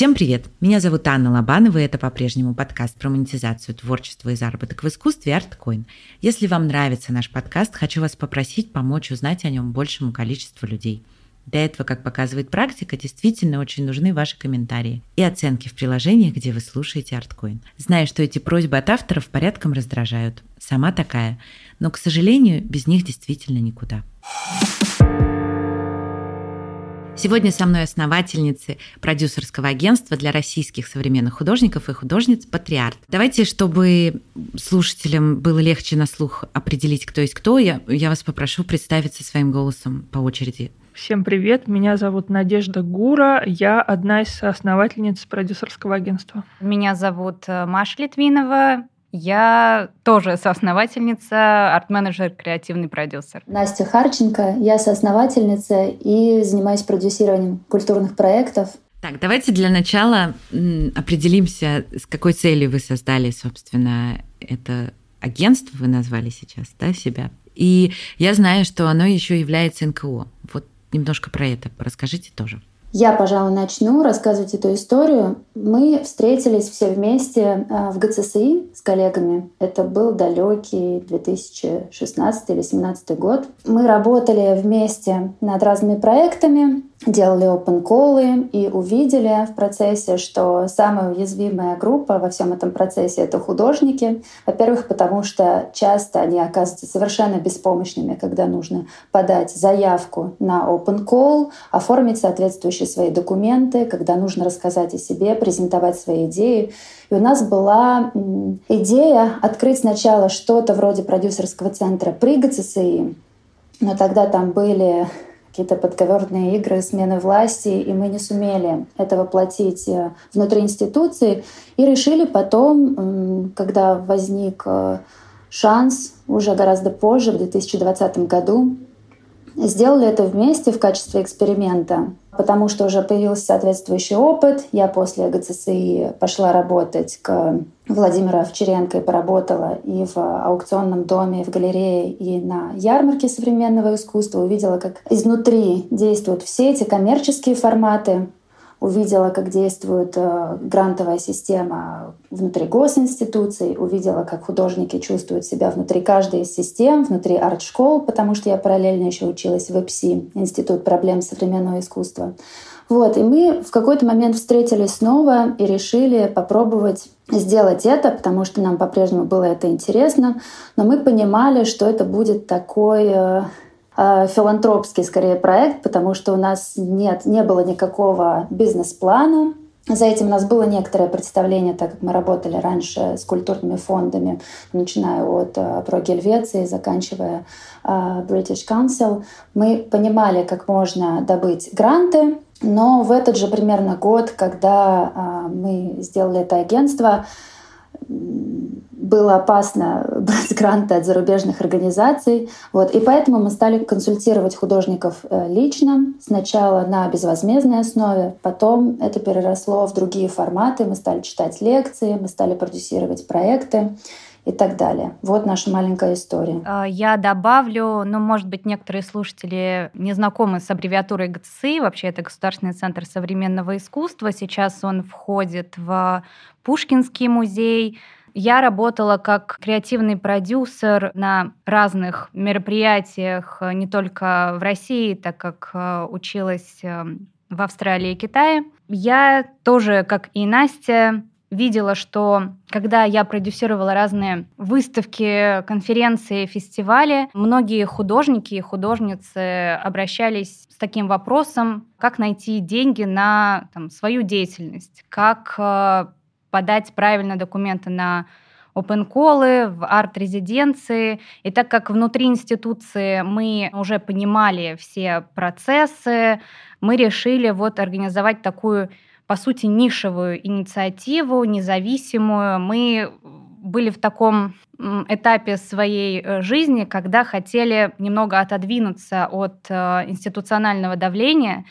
Всем привет! Меня зовут Анна Лобанова, и это по-прежнему подкаст про монетизацию творчества и заработок в искусстве ArtCoin. Если вам нравится наш подкаст, хочу вас попросить помочь узнать о нем большему количеству людей. Для этого, как показывает практика, действительно очень нужны ваши комментарии и оценки в приложениях, где вы слушаете ArtCoin. Знаю, что эти просьбы от авторов порядком раздражают. Сама такая. Но, к сожалению, без них действительно никуда. Сегодня со мной основательницы продюсерского агентства для российских современных художников и художниц «Патриарт». Давайте, чтобы слушателям было легче на слух определить, кто есть кто, я, я вас попрошу представиться своим голосом по очереди. Всем привет, меня зовут Надежда Гура, я одна из основательниц продюсерского агентства. Меня зовут э, Маша Литвинова, я тоже соосновательница, арт-менеджер, креативный продюсер. Настя Харченко, я соосновательница и занимаюсь продюсированием культурных проектов. Так, давайте для начала определимся, с какой целью вы создали, собственно, это агентство, вы назвали сейчас, да, себя. И я знаю, что оно еще является НКО. Вот немножко про это расскажите тоже. Я, пожалуй, начну рассказывать эту историю. Мы встретились все вместе а, в ГЦСИ с коллегами. Это был далекий 2016 или 2017 год. Мы работали вместе над разными проектами делали open колы и увидели в процессе, что самая уязвимая группа во всем этом процессе — это художники. Во-первых, потому что часто они оказываются совершенно беспомощными, когда нужно подать заявку на open call, оформить соответствующие свои документы, когда нужно рассказать о себе, презентовать свои идеи. И у нас была идея открыть сначала что-то вроде продюсерского центра при ГЦСИ, но тогда там были какие-то подковерные игры, смены власти, и мы не сумели это воплотить э, внутри институции. И решили потом, когда возник э, шанс, уже гораздо позже, в 2020 году, Сделали это вместе в качестве эксперимента, потому что уже появился соответствующий опыт. Я после ГЦСИ пошла работать к Владимиру Овчаренко и поработала и в аукционном доме, и в галерее, и на ярмарке современного искусства. Увидела, как изнутри действуют все эти коммерческие форматы, увидела, как действует э, грантовая система внутри госинституций, увидела, как художники чувствуют себя внутри каждой из систем, внутри арт-школ, потому что я параллельно еще училась в ИПСИ, Институт проблем современного искусства. Вот, и мы в какой-то момент встретились снова и решили попробовать сделать это, потому что нам по-прежнему было это интересно, но мы понимали, что это будет такой э, Э, филантропский скорее проект, потому что у нас нет, не было никакого бизнес-плана, за этим у нас было некоторое представление, так как мы работали раньше с культурными фондами, начиная от э, про Гельвеции, заканчивая э, British Council. Мы понимали, как можно добыть гранты, но в этот же примерно год, когда мы сделали это агентство, было опасно брать гранты от зарубежных организаций. Вот. И поэтому мы стали консультировать художников э, лично, сначала на безвозмездной основе, потом это переросло в другие форматы, мы стали читать лекции, мы стали продюсировать проекты и так далее. Вот наша маленькая история. А, я добавлю, ну, может быть, некоторые слушатели не знакомы с аббревиатурой ГЦИ, вообще это Государственный центр современного искусства. Сейчас он входит в Пушкинский музей, я работала как креативный продюсер на разных мероприятиях, не только в России, так как э, училась э, в Австралии и Китае. Я тоже, как и Настя, видела, что когда я продюсировала разные выставки, конференции, фестивали, многие художники и художницы обращались с таким вопросом, как найти деньги на там, свою деятельность, как э, подать правильно документы на open колы в арт-резиденции. И так как внутри институции мы уже понимали все процессы, мы решили вот организовать такую, по сути, нишевую инициативу, независимую. Мы были в таком этапе своей э, жизни, когда хотели немного отодвинуться от э, институционального давления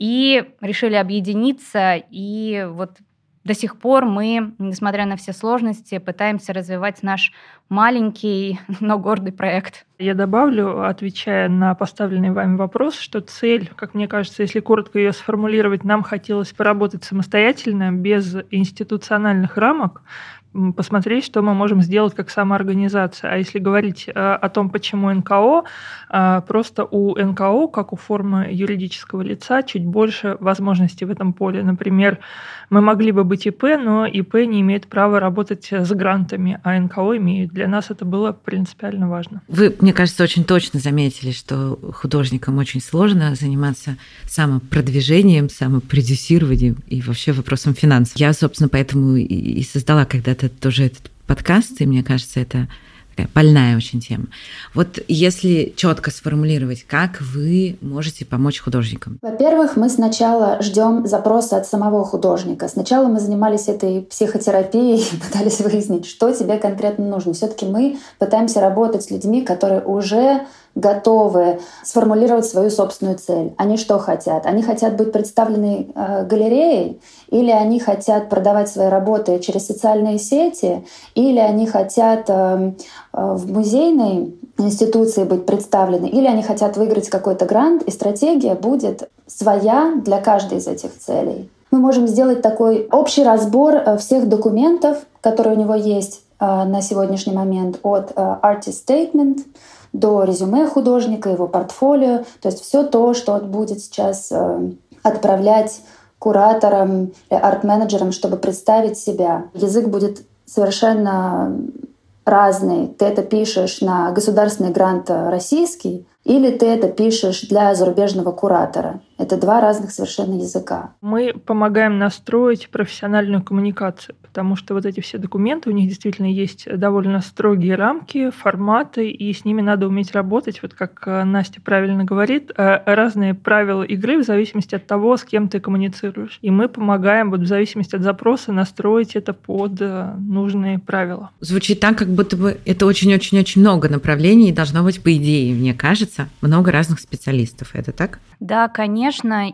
и решили объединиться и вот до сих пор мы, несмотря на все сложности, пытаемся развивать наш маленький, но гордый проект. Я добавлю, отвечая на поставленный вами вопрос, что цель, как мне кажется, если коротко ее сформулировать, нам хотелось поработать самостоятельно, без институциональных рамок, посмотреть, что мы можем сделать как самоорганизация. А если говорить э, о том, почему НКО, э, просто у НКО, как у формы юридического лица, чуть больше возможностей в этом поле. Например, мы могли бы быть ИП, но ИП не имеет права работать с грантами, а НКО имеют. Для нас это было принципиально важно. Вы, мне кажется, очень точно заметили, что художникам очень сложно заниматься самопродвижением, самопродюсированием и вообще вопросом финансов. Я, собственно, поэтому и создала когда-то тоже этот подкаст, и мне кажется, это такая больная очень тема. Вот если четко сформулировать, как вы можете помочь художникам? Во-первых, мы сначала ждем запроса от самого художника. Сначала мы занимались этой психотерапией пытались выяснить, что тебе конкретно нужно. Все-таки мы пытаемся работать с людьми, которые уже готовы сформулировать свою собственную цель. Они что хотят? Они хотят быть представлены э, галереей, или они хотят продавать свои работы через социальные сети, или они хотят э, э, в музейной институции быть представлены, или они хотят выиграть какой-то грант, и стратегия будет своя для каждой из этих целей. Мы можем сделать такой общий разбор э, всех документов, которые у него есть э, на сегодняшний момент, от э, Artist Statement — до резюме художника, его портфолио, то есть все то, что он будет сейчас э, отправлять кураторам, арт-менеджерам, чтобы представить себя. Язык будет совершенно разный. Ты это пишешь на государственный грант российский, или ты это пишешь для зарубежного куратора. Это два разных совершенно языка. Мы помогаем настроить профессиональную коммуникацию, потому что вот эти все документы, у них действительно есть довольно строгие рамки, форматы, и с ними надо уметь работать. Вот как э, Настя правильно говорит, э, разные правила игры в зависимости от того, с кем ты коммуницируешь. И мы помогаем вот в зависимости от запроса настроить это под э, нужные правила. Звучит так, как будто бы это очень-очень-очень много направлений, и должно быть, по идее, мне кажется, много разных специалистов. Это так? Да, конечно.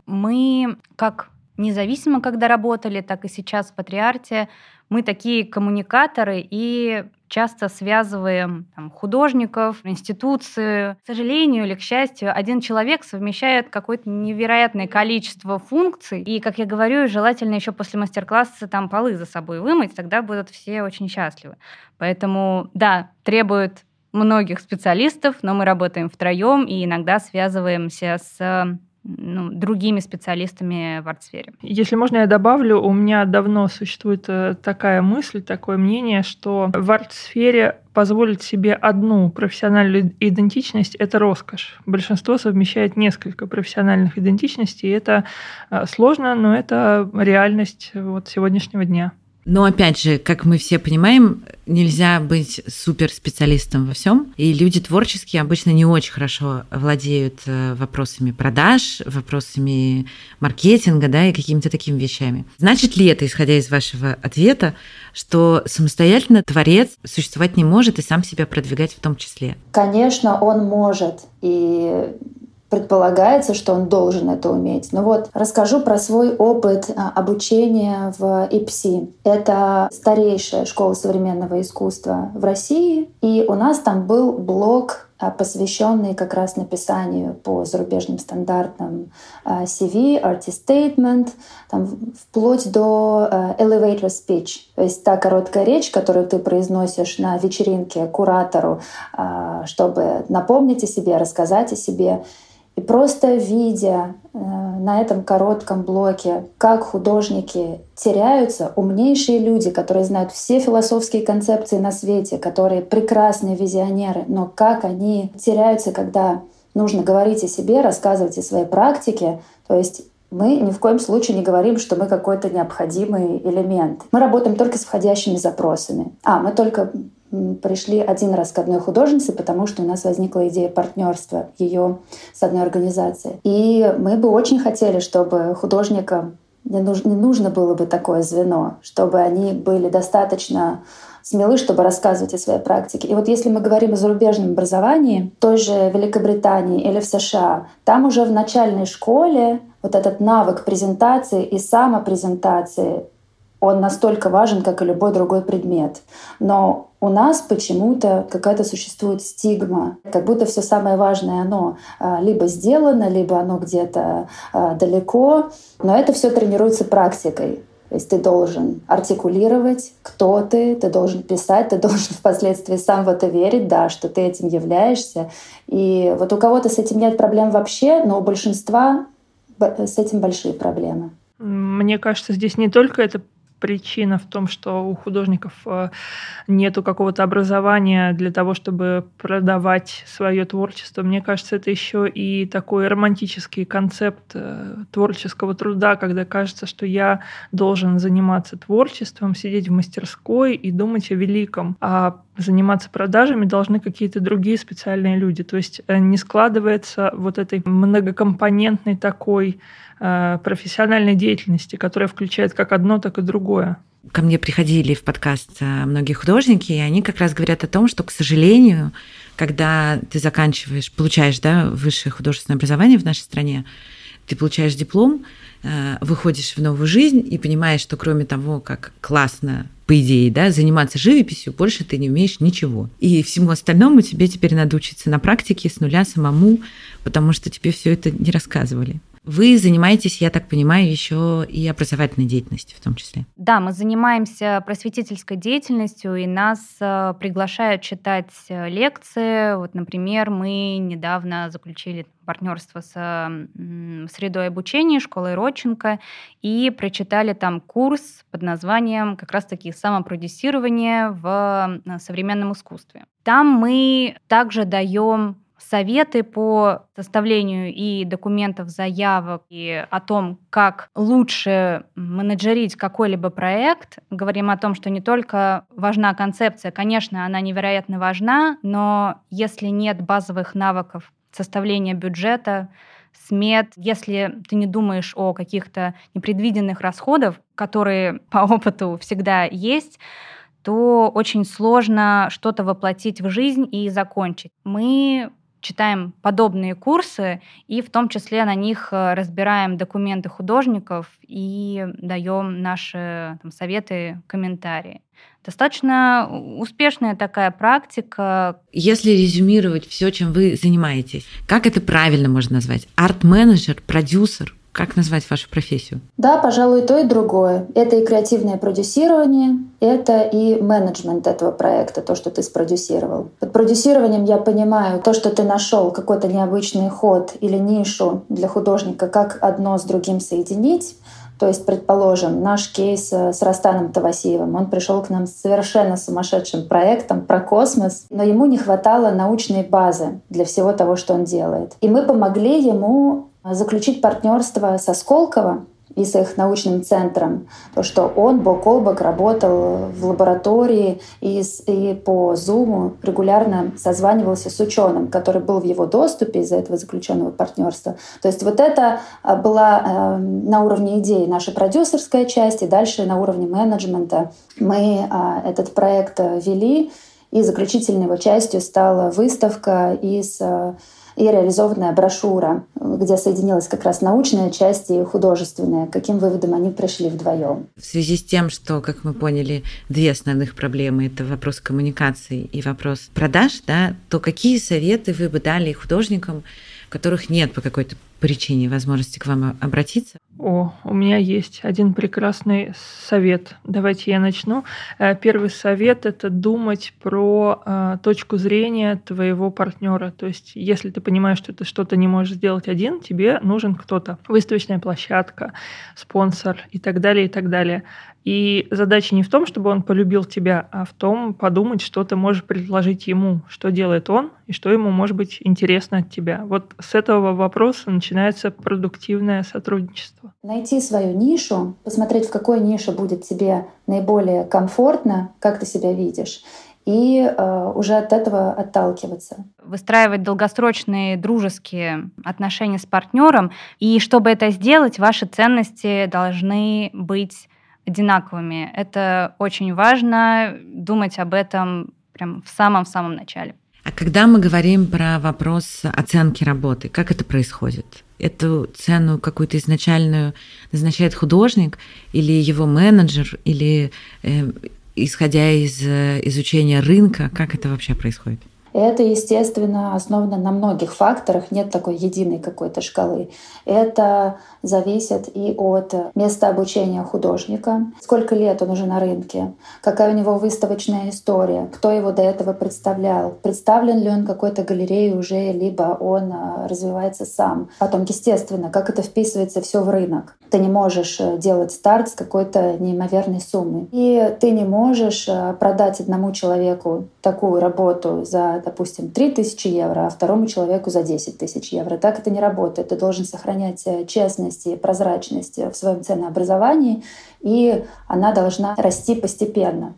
Мы как независимо, когда работали, так и сейчас в Патриарте, мы такие коммуникаторы и часто связываем там, художников, институции. К сожалению или к счастью, один человек совмещает какое-то невероятное количество функций. И, как я говорю, желательно еще после мастер-класса там полы за собой вымыть, тогда будут все очень счастливы. Поэтому, да, требует многих специалистов, но мы работаем втроем и иногда связываемся с ну, другими специалистами в арт-сфере. Если можно, я добавлю, у меня давно существует э, такая мысль, такое мнение, что в арт-сфере позволить себе одну профессиональную идентичность – это роскошь. Большинство совмещает несколько профессиональных идентичностей, и это э, сложно, но это реальность вот сегодняшнего дня. Но опять же, как мы все понимаем, нельзя быть суперспециалистом во всем. И люди творческие обычно не очень хорошо владеют э, вопросами продаж, вопросами маркетинга, да, и какими-то такими вещами. Значит ли это, исходя из вашего ответа, что самостоятельно творец существовать не может и сам себя продвигать в том числе? Конечно, он может. И предполагается, что он должен это уметь. Но вот расскажу про свой опыт а, обучения в ИПСИ. Это старейшая школа современного искусства в России. И у нас там был блок а, посвященный как раз написанию по зарубежным стандартам а, CV, artist statement, там, вплоть до elevator speech, то есть та короткая речь, которую ты произносишь на вечеринке куратору, чтобы напомнить о себе, рассказать о себе. И просто видя э, на этом коротком блоке, как художники теряются, умнейшие люди, которые знают все философские концепции на свете, которые прекрасные визионеры, но как они теряются, когда нужно говорить о себе, рассказывать о своей практике. То есть мы ни в коем случае не говорим, что мы какой-то необходимый элемент. Мы работаем только с входящими запросами. А, мы только пришли один раз к одной художнице, потому что у нас возникла идея партнерства ее с одной организацией. И мы бы очень хотели, чтобы художникам не нужно, не нужно было бы такое звено, чтобы они были достаточно смелы, чтобы рассказывать о своей практике. И вот если мы говорим о зарубежном образовании, той же Великобритании или в США, там уже в начальной школе вот этот навык презентации и самопрезентации он настолько важен, как и любой другой предмет. Но у нас почему-то какая-то существует стигма, как будто все самое важное оно а, либо сделано, либо оно где-то а, далеко. Но это все тренируется практикой. То есть ты должен артикулировать, кто ты, ты должен писать, ты должен впоследствии сам в это верить, да, что ты этим являешься. И вот у кого-то с этим нет проблем вообще, но у большинства с этим большие проблемы. Мне кажется, здесь не только это причина в том, что у художников э, нету какого-то образования для того, чтобы продавать свое творчество. Мне кажется, это еще и такой романтический концепт э, творческого труда, когда кажется, что я должен заниматься творчеством, сидеть в мастерской и думать о великом. А заниматься продажами должны какие-то другие специальные люди. То есть э, не складывается вот этой многокомпонентной такой профессиональной деятельности, которая включает как одно, так и другое. Ко мне приходили в подкаст э, многие художники, и они как раз говорят о том, что, к сожалению, когда ты заканчиваешь, получаешь да, высшее художественное образование в нашей стране, ты получаешь диплом, э, выходишь в новую жизнь и понимаешь, что кроме того, как классно, по идее, да, заниматься живописью, больше ты не умеешь ничего. И всему остальному тебе теперь надо учиться на практике с нуля самому, потому что тебе все это не рассказывали. Вы занимаетесь, я так понимаю, еще и образовательной деятельностью в том числе. Да, мы занимаемся просветительской деятельностью, и нас э, приглашают читать э, лекции. Вот, например, мы недавно заключили партнерство с средой обучения школой Родченко и прочитали там курс под названием как раз-таки самопродюсирование в современном искусстве. Там мы также даем советы по составлению и документов, заявок, и о том, как лучше менеджерить какой-либо проект. Говорим о том, что не только важна концепция, конечно, она невероятно важна, но если нет базовых навыков составления бюджета, смет, если ты не думаешь о каких-то непредвиденных расходах, которые по опыту всегда есть, то очень сложно что-то воплотить в жизнь и закончить. Мы читаем подобные курсы и в том числе на них э, разбираем документы художников и даем наши там, советы, комментарии. Достаточно успешная такая практика. Если резюмировать все, чем вы занимаетесь, как это правильно можно назвать? Арт-менеджер, продюсер, как назвать вашу профессию? Да, пожалуй, то, и другое. Это и креативное продюсирование, это и менеджмент этого проекта, то, что ты спродюсировал. Под продюсированием я понимаю то, что ты нашел какой-то необычный ход или нишу для художника, как одно с другим соединить. То есть, предположим, наш кейс э, с Растаном Тавасиевым, он пришел к нам с совершенно сумасшедшим проектом про космос, но ему не хватало научной базы для всего того, что он делает. И мы помогли ему заключить партнерство со Сколково и с их научным центром, то, что он бок о бок работал в лаборатории и, с, и по Zoom регулярно созванивался с ученым, который был в его доступе из-за этого заключенного партнерства. То есть вот это а, была э, на уровне идеи наша продюсерская часть, и дальше на уровне менеджмента мы э, этот проект вели, и заключительной его частью стала выставка из э, и реализованная брошюра, где соединилась как раз научная часть и художественная. Каким выводом они пришли вдвоем? В связи с тем, что, как мы поняли, две основных проблемы – это вопрос коммуникации и вопрос продаж, да, то какие советы вы бы дали художникам, которых нет по какой-то причине возможности к вам обратиться? О, у меня есть один прекрасный совет. Давайте я начну. Э, первый совет – это думать про э, точку зрения твоего партнера. То есть, если ты понимаешь, что ты что-то не можешь сделать один, тебе нужен кто-то. Выставочная площадка, спонсор и так далее, и так далее. И задача не в том, чтобы он полюбил тебя, а в том подумать, что ты можешь предложить ему, что делает он и что ему может быть интересно от тебя. Вот с этого вопроса начинается продуктивное сотрудничество. Найти свою нишу, посмотреть, в какой нише будет тебе наиболее комфортно, как ты себя видишь, и э, уже от этого отталкиваться. Выстраивать долгосрочные дружеские отношения с партнером. И чтобы это сделать, ваши ценности должны быть одинаковыми. Это очень важно, думать об этом прям в самом-самом начале. А Когда мы говорим про вопрос оценки работы, как это происходит? Эту цену какую-то изначальную назначает художник или его менеджер, или э, исходя из э, изучения рынка, как это вообще происходит? Это, естественно, основано на многих факторах, нет такой единой какой-то шкалы. Это зависит и от места обучения художника, сколько лет он уже на рынке, какая у него выставочная история, кто его до этого представлял, представлен ли он какой-то галереей уже, либо он а, развивается сам. Потом, естественно, как это вписывается все в рынок. Ты не можешь э, делать старт с какой-то неимоверной суммы. И ты не можешь э, продать одному человеку такую работу за допустим, 3000 евро, а второму человеку за 10 тысяч евро. Так это не работает. Ты должен сохранять э, честность и прозрачность в своем ценообразовании, и она должна расти постепенно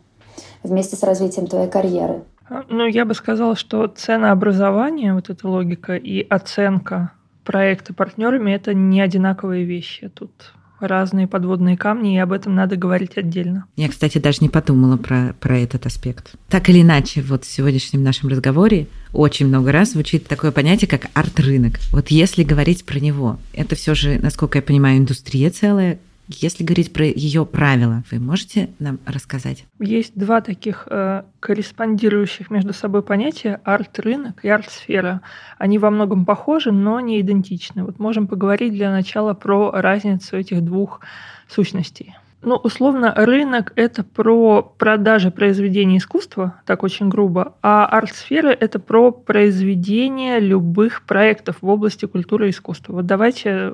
вместе с развитием твоей карьеры. А, ну, я бы сказала, что ценообразование, вот эта логика и оценка проекта партнерами это не одинаковые вещи. Тут разные подводные камни, и об этом надо говорить отдельно. Я, кстати, даже не подумала про, про этот аспект. Так или иначе, вот в сегодняшнем нашем разговоре очень много раз звучит такое понятие, как арт-рынок. Вот если говорить про него, это все же, насколько я понимаю, индустрия целая, если говорить про ее правила, вы можете нам рассказать? Есть два таких э, корреспондирующих между собой понятия арт-рынок и арт-сфера. Они во многом похожи, но не идентичны. Вот можем поговорить для начала про разницу этих двух сущностей. Ну, условно, рынок — это про продажи произведений искусства, так очень грубо, а арт-сфера — это про произведение любых проектов в области культуры и искусства. Вот давайте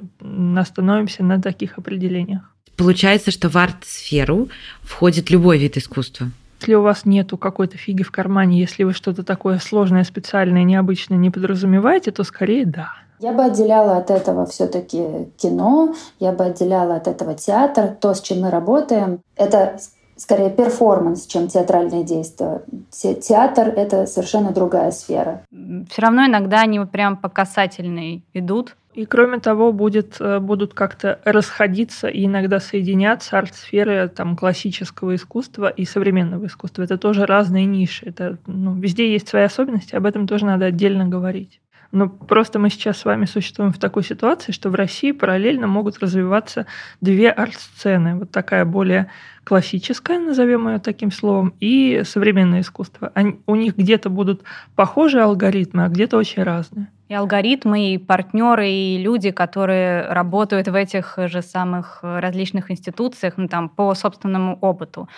остановимся на таких определениях. Получается, что в арт-сферу входит любой вид искусства. Если у вас нету какой-то фиги в кармане, если вы что-то такое сложное, специальное, необычное не подразумеваете, то скорее да. Я бы отделяла от этого все-таки кино, я бы отделяла от этого театр, то, с чем мы работаем. Это скорее перформанс, чем театральные действия. Театр — это совершенно другая сфера. Все равно иногда они прям по касательной идут. И кроме того, будет, э, будут как-то расходиться и иногда соединяться арт-сферы там, классического искусства и современного искусства. Это тоже разные ниши. Это, ну, везде есть свои особенности, об этом тоже надо отдельно говорить. Но просто мы сейчас с вами существуем в такой ситуации, что в России параллельно могут развиваться две арт-сцены. Вот такая более классическая, назовем ее таким словом, и современное искусство. Они, у них где-то будут похожие алгоритмы, а где-то очень разные. И алгоритмы, и партнеры, и люди, которые работают в этих же самых различных институциях, ну, там, по собственному опыту.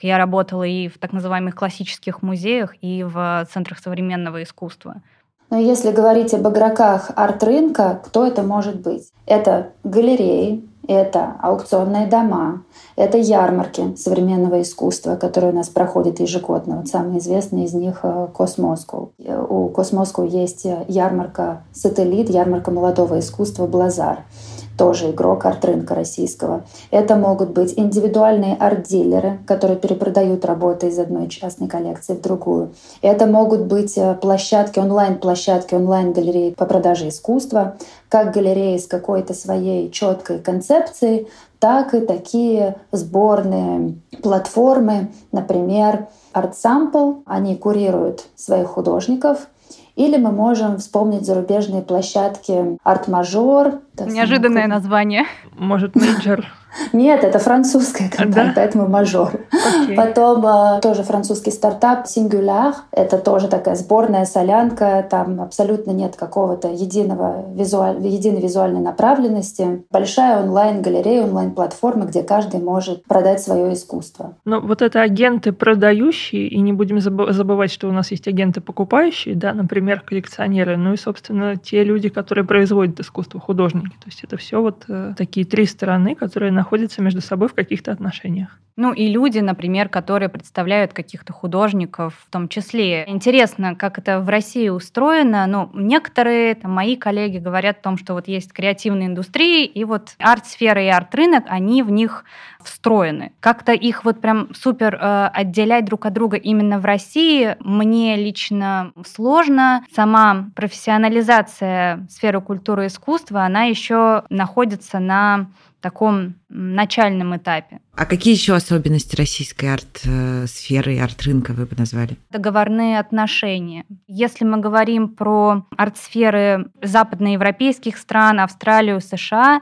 Я работала и в так называемых классических музеях, и в центрах современного искусства. Но если говорить об игроках арт-рынка, кто это может быть? Это галереи, это аукционные дома, это ярмарки современного искусства, которые у нас проходят ежегодно. Вот самый известный из них э, Cosmoscow. У Cosmoscow есть ярмарка «Сателлит», ярмарка молодого искусства «Blazar» тоже игрок арт-рынка российского. Это могут быть индивидуальные арт-дилеры, которые перепродают работы из одной частной коллекции в другую. Это могут быть э, площадки, онлайн-площадки, онлайн-галереи по продаже искусства, как галереи с какой-то своей четкой концепцией, так и такие сборные платформы, например, ArtSample. Они курируют своих художников, или мы можем вспомнить зарубежные площадки Art-Major. Неожиданное название. Может, Major. Нет, это французская компания, да? поэтому мажор. Okay. Потом э, тоже французский стартап Singular. Это тоже такая сборная солянка. Там абсолютно нет какого-то единого визуаль... единой визуальной направленности. Большая онлайн-галерея, онлайн-платформа, где каждый может продать свое искусство. Ну, вот это агенты продающие, и не будем забывать, что у нас есть агенты покупающие, да, например, коллекционеры, ну и, собственно, те люди, которые производят искусство, художники. То есть это все вот э, такие три стороны, которые находятся между собой в каких-то отношениях. Ну и люди, например, которые представляют каких-то художников в том числе. Интересно, как это в России устроено. Ну, некоторые там, мои коллеги говорят о том, что вот есть креативные индустрии, и вот арт-сфера и арт-рынок, они в них встроены. Как-то их вот прям супер э, отделять друг от друга именно в России мне лично сложно. Сама профессионализация сферы культуры и искусства, она еще находится на таком начальном этапе. А какие еще особенности российской арт-сферы и арт-рынка вы бы назвали? Договорные отношения. Если мы говорим про арт-сферы западноевропейских стран, Австралию, США,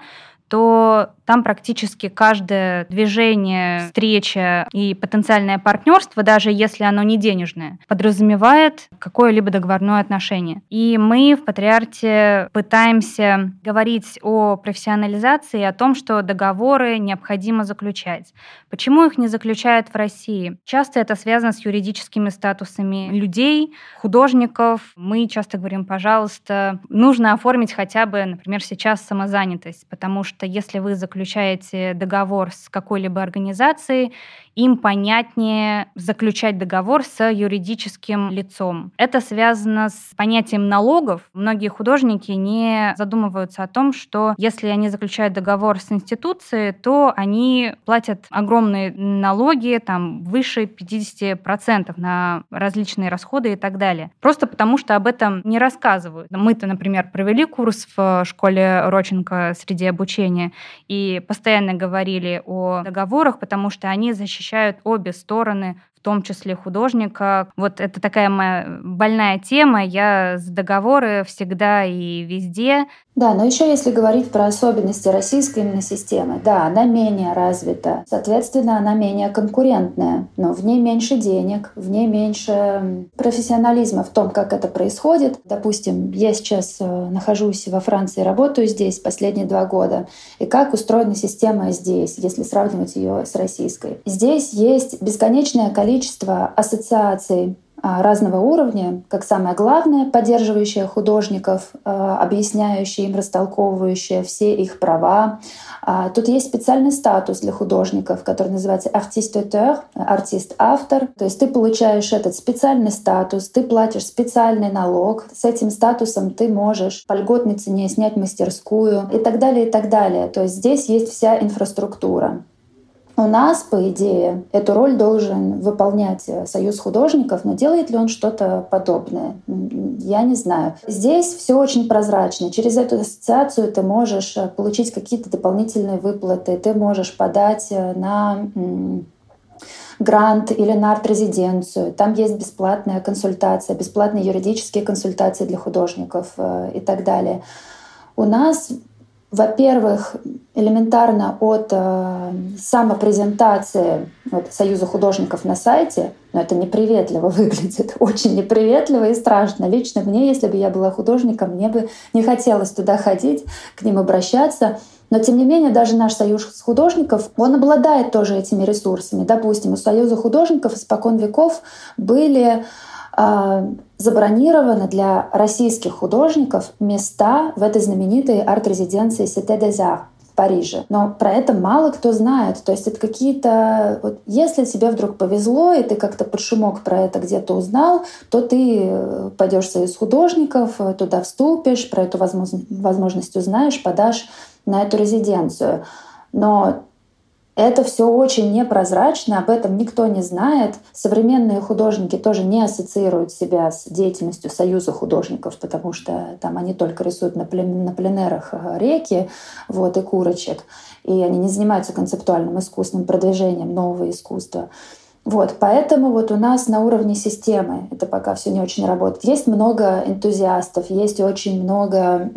то там практически каждое движение, встреча и потенциальное партнерство, даже если оно не денежное, подразумевает какое-либо договорное отношение. И мы в Патриарте пытаемся говорить о профессионализации о том, что договоры необходимо заключать. Почему их не заключают в России? Часто это связано с юридическими статусами людей, художников. Мы часто говорим, пожалуйста, нужно оформить хотя бы, например, сейчас самозанятость, потому что если вы заключаете договор с какой-либо организацией, им понятнее заключать договор с юридическим лицом. Это связано с понятием налогов. Многие художники не задумываются о том, что если они заключают договор с институцией, то они платят огромные налоги, там выше 50% на различные расходы и так далее. Просто потому, что об этом не рассказывают. Мы-то, например, провели курс в школе Роченко среди обучения и постоянно говорили о договорах, потому что они защищают защищают обе стороны в том числе художника. Вот это такая моя больная тема. Я с договоры всегда и везде. Да, но еще если говорить про особенности российской именно системы, да, она менее развита, соответственно, она менее конкурентная, но в ней меньше денег, в ней меньше профессионализма в том, как это происходит. Допустим, я сейчас э, нахожусь во Франции, работаю здесь последние два года, и как устроена система здесь, если сравнивать ее с российской. Здесь есть бесконечное количество количество ассоциаций а, разного уровня, как самое главное, поддерживающее художников, а, объясняющее им, растолковывающее все их права. А, тут есть специальный статус для художников, который называется артист-автор, артист-автор. То есть ты получаешь этот специальный статус, ты платишь специальный налог. С этим статусом ты можешь по льготной цене снять мастерскую и так далее, и так далее. То есть здесь есть вся инфраструктура. У нас, по идее, эту роль должен выполнять э, Союз художников, но делает ли он что-то подобное? Я не знаю. Здесь все очень прозрачно. Через эту ассоциацию ты можешь э, получить какие-то дополнительные выплаты, ты можешь подать э, на грант или на арт-резиденцию. Там есть бесплатная консультация, бесплатные юридические консультации для художников и так далее. У нас во-первых, элементарно от э, самопрезентации вот, Союза художников на сайте, но это неприветливо выглядит, очень неприветливо и страшно. Лично мне, если бы я была художником, мне бы не хотелось туда ходить, к ним обращаться. Но тем не менее, даже наш союз художников, он обладает тоже этими ресурсами. Допустим, у Союза художников испокон веков были забронированы для российских художников места в этой знаменитой арт-резиденции Cité des в Париже. Но про это мало кто знает. То есть это какие-то... Вот если тебе вдруг повезло, и ты как-то под шумок про это где-то узнал, то ты э, пойдешь в союз художников, э, туда вступишь, про эту возможность узнаешь, подашь на эту резиденцию. Но это все очень непрозрачно, об этом никто не знает. Современные художники тоже не ассоциируют себя с деятельностью Союза художников, потому что там они только рисуют на, плен, на пленерах э, реки вот, и курочек. И они не занимаются концептуальным искусственным продвижением нового искусства. Вот, поэтому вот у нас на уровне системы это пока все не очень работает. Есть много энтузиастов, есть очень много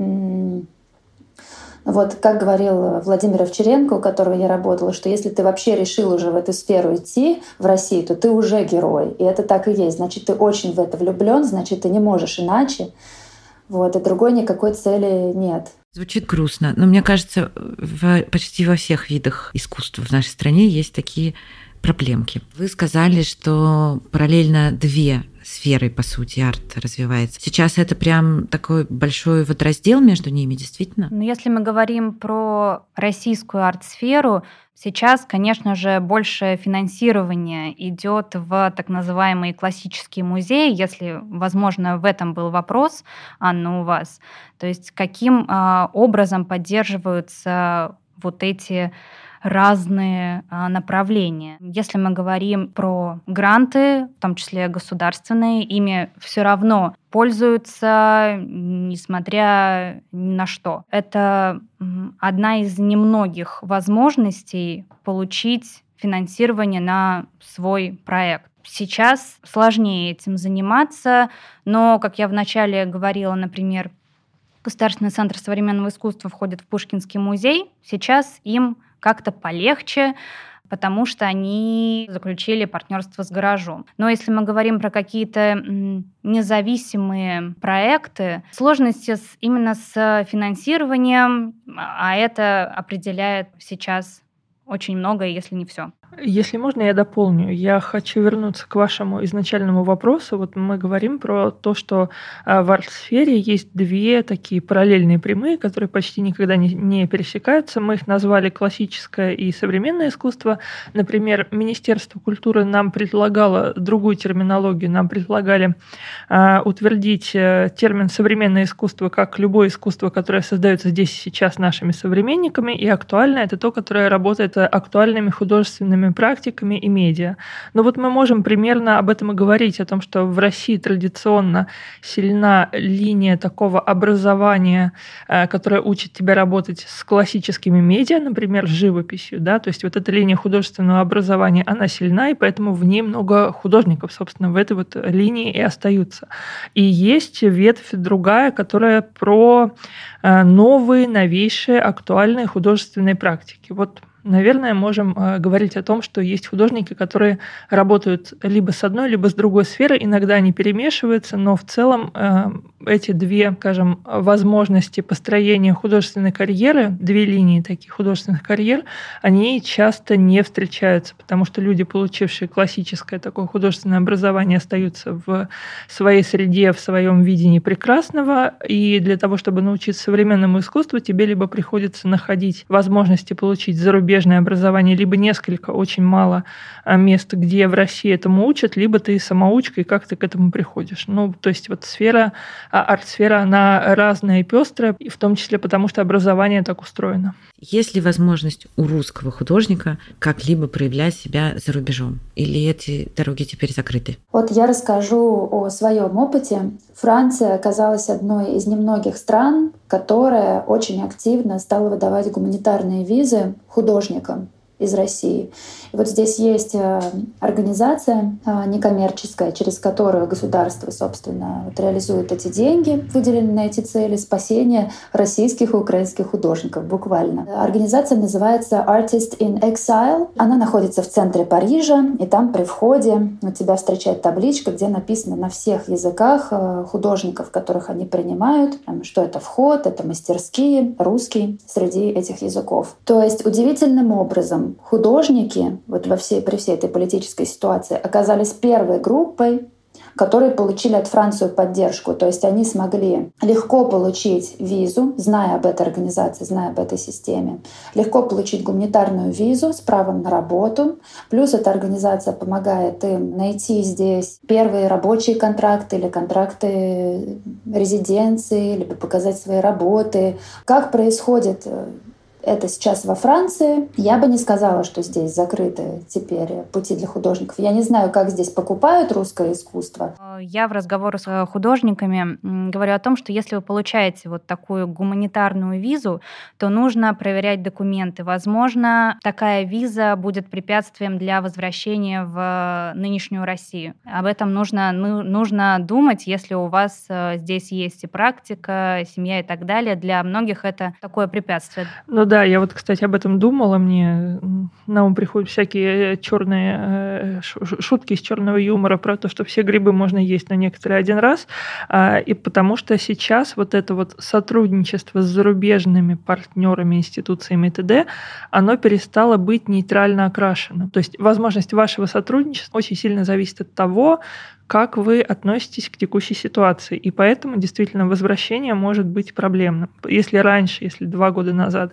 вот как говорил Владимир Овчаренко, у которого я работала, что если ты вообще решил уже в эту сферу идти, в Россию, то ты уже герой. И это так и есть. Значит, ты очень в это влюблен, значит, ты не можешь иначе. Вот, и другой никакой цели нет. Звучит грустно, но мне кажется, в, почти во всех видах искусства в нашей стране есть такие проблемки. Вы сказали, что параллельно две сферой, по сути, арт развивается. Сейчас это прям такой большой вот раздел между ними, действительно? Ну, если мы говорим про российскую арт-сферу, сейчас, конечно же, больше финансирования идет в так называемые классические музеи, если, возможно, в этом был вопрос, Анна, у вас. То есть каким э, образом поддерживаются вот эти разные а, направления. Если мы говорим про гранты, в том числе государственные, ими все равно пользуются, несмотря ни на что. Это одна из немногих возможностей получить финансирование на свой проект. Сейчас сложнее этим заниматься, но, как я вначале говорила, например, Государственный центр современного искусства входит в Пушкинский музей. Сейчас им как-то полегче, потому что они заключили партнерство с гаражом. Но если мы говорим про какие-то независимые проекты, сложности с, именно с финансированием, а это определяет сейчас очень много, если не все. Если можно, я дополню. Я хочу вернуться к вашему изначальному вопросу. Вот мы говорим про то, что а, в арт-сфере есть две такие параллельные прямые, которые почти никогда не, не пересекаются. Мы их назвали классическое и современное искусство. Например, Министерство культуры нам предлагало другую терминологию. Нам предлагали э, утвердить термин современное искусство как любое искусство, которое создается здесь и сейчас нашими современниками, и актуальное это то, которое работает актуальными художественными научными практиками и медиа. Но вот мы можем примерно об этом и говорить, о том, что в России традиционно сильна линия такого образования, э, которая учит тебя работать с классическими медиа, например, с живописью. Да? То есть вот эта линия художественного образования, она сильна, и поэтому в ней много художников, собственно, в этой вот линии и остаются. И есть ветвь другая, которая про э, новые, новейшие, актуальные художественные практики. Вот наверное, можем э, говорить о том, что есть художники, которые работают либо с одной, либо с другой сферы. Иногда они перемешиваются, но в целом э, эти две, скажем, возможности построения художественной карьеры, две линии таких художественных карьер, они часто не встречаются, потому что люди, получившие классическое такое художественное образование, остаются в своей среде, в своем видении прекрасного, и для того, чтобы научиться современному искусству, тебе либо приходится находить возможности получить зарубежные зарубежное образование, либо несколько, очень мало а, мест, где в России этому учат, либо ты самоучка, и как ты к этому приходишь. Ну, то есть вот сфера, а, арт-сфера, она разная и пестрая, и в том числе потому, что образование так устроено. Есть ли возможность у русского художника как-либо проявлять себя за рубежом? Или эти дороги теперь закрыты? Вот я расскажу о своем опыте. Франция оказалась одной из немногих стран, которая очень активно стала выдавать гуманитарные визы художникам из России. И вот здесь есть э, организация э, некоммерческая, через которую государство, собственно, вот реализует эти деньги, выделенные на эти цели, спасение российских и украинских художников, буквально. Организация называется Artist in Exile. Она находится в центре Парижа, и там при входе у тебя встречает табличка, где написано на всех языках э, художников, которых они принимают, что это вход, это мастерские, русский среди этих языков. То есть удивительным образом художники вот во всей, при всей этой политической ситуации оказались первой группой, которые получили от Франции поддержку. То есть они смогли легко получить визу, зная об этой организации, зная об этой системе, легко получить гуманитарную визу с правом на работу. Плюс эта организация помогает им найти здесь первые рабочие контракты или контракты резиденции, либо показать свои работы. Как происходит э, это сейчас во Франции. Я бы не сказала, что здесь закрыты теперь пути для художников. Я не знаю, как здесь покупают русское искусство. Я в разговоре с художниками говорю о том, что если вы получаете вот такую гуманитарную визу, то нужно проверять документы. Возможно, такая виза будет препятствием для возвращения в нынешнюю Россию. Об этом нужно, ну, нужно думать, если у вас э, здесь есть и практика, семья и так далее. Для многих это такое препятствие. Ну да, я вот, кстати, об этом думала. Мне на ум приходят всякие черные э, шутки из черного юмора про то, что все грибы можно есть, но некоторые один раз. А, и потому что сейчас вот это вот сотрудничество с зарубежными партнерами, институциями и т.д., оно перестало быть нейтрально окрашенным. То есть возможность вашего сотрудничества очень сильно зависит от того, как вы относитесь к текущей ситуации. И поэтому действительно возвращение может быть проблемным. Если раньше, если два года назад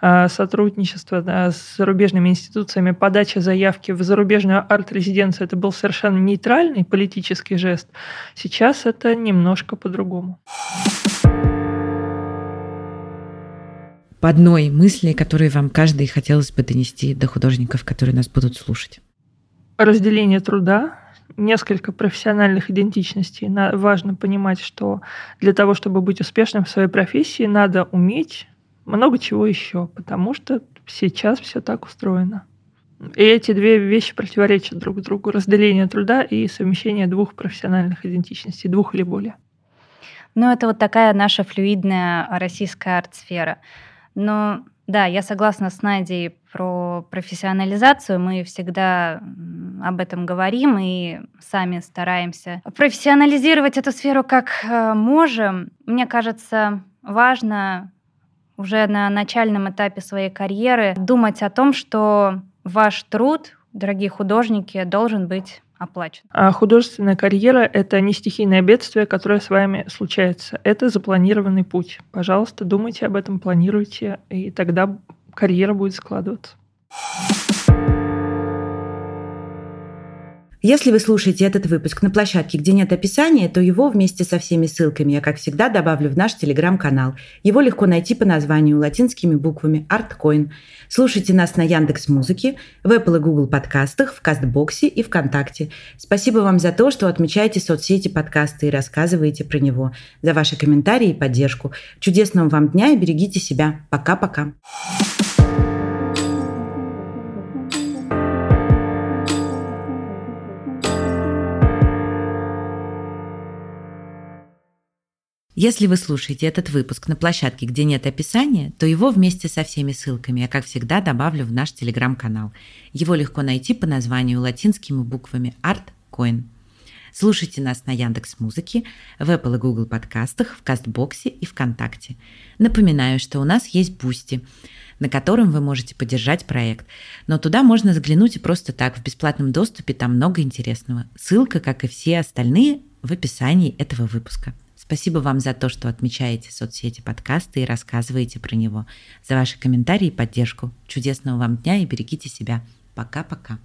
э, сотрудничество с зарубежными институциями, подача заявки в зарубежную арт-резиденцию это был совершенно нейтральный политический жест, сейчас это немножко по-другому. по одной мысли, которую вам каждый хотелось бы донести до художников, которые нас будут слушать? Разделение труда, несколько профессиональных идентичностей. Важно понимать, что для того, чтобы быть успешным в своей профессии, надо уметь много чего еще, потому что сейчас все так устроено. И эти две вещи противоречат друг другу. Разделение труда и совмещение двух профессиональных идентичностей, двух или более. Ну, это вот такая наша флюидная российская арт-сфера. Но да, я согласна с Надей про профессионализацию. Мы всегда об этом говорим и сами стараемся профессионализировать эту сферу как э, можем. Мне кажется, важно уже на начальном этапе своей карьеры думать о том, что ваш труд, дорогие художники, должен быть оплачен. А художественная карьера – это не стихийное бедствие, которое с вами случается. Это запланированный путь. Пожалуйста, думайте об этом, планируйте, и тогда карьера будет складываться. Если вы слушаете этот выпуск на площадке, где нет описания, то его вместе со всеми ссылками я, как всегда, добавлю в наш телеграм-канал. Его легко найти по названию латинскими буквами ArtCoin. Слушайте нас на Яндекс Музыке, в Apple и Google подкастах, в Кастбоксе и ВКонтакте. Спасибо вам за то, что отмечаете соцсети подкаста и рассказываете про него, за ваши комментарии и поддержку. Чудесного вам дня и берегите себя. Пока-пока. Если вы слушаете этот выпуск на площадке, где нет описания, то его вместе со всеми ссылками я, как всегда, добавлю в наш телеграм-канал. Его легко найти по названию латинскими буквами ArtCoin. Слушайте нас на Яндекс Музыке, в Apple и Google подкастах, в Castbox 'е и ВКонтакте. Напоминаю, что у нас есть Бусти, на котором вы можете поддержать проект. Но туда можно заглянуть и просто так, в бесплатном доступе, там много интересного. Ссылка, как и все остальные, в описании этого выпуска. Спасибо вам за то, что отмечаете соцсети подкаста и рассказываете про него, за ваши комментарии и поддержку. Чудесного вам дня и берегите себя. Пока-пока.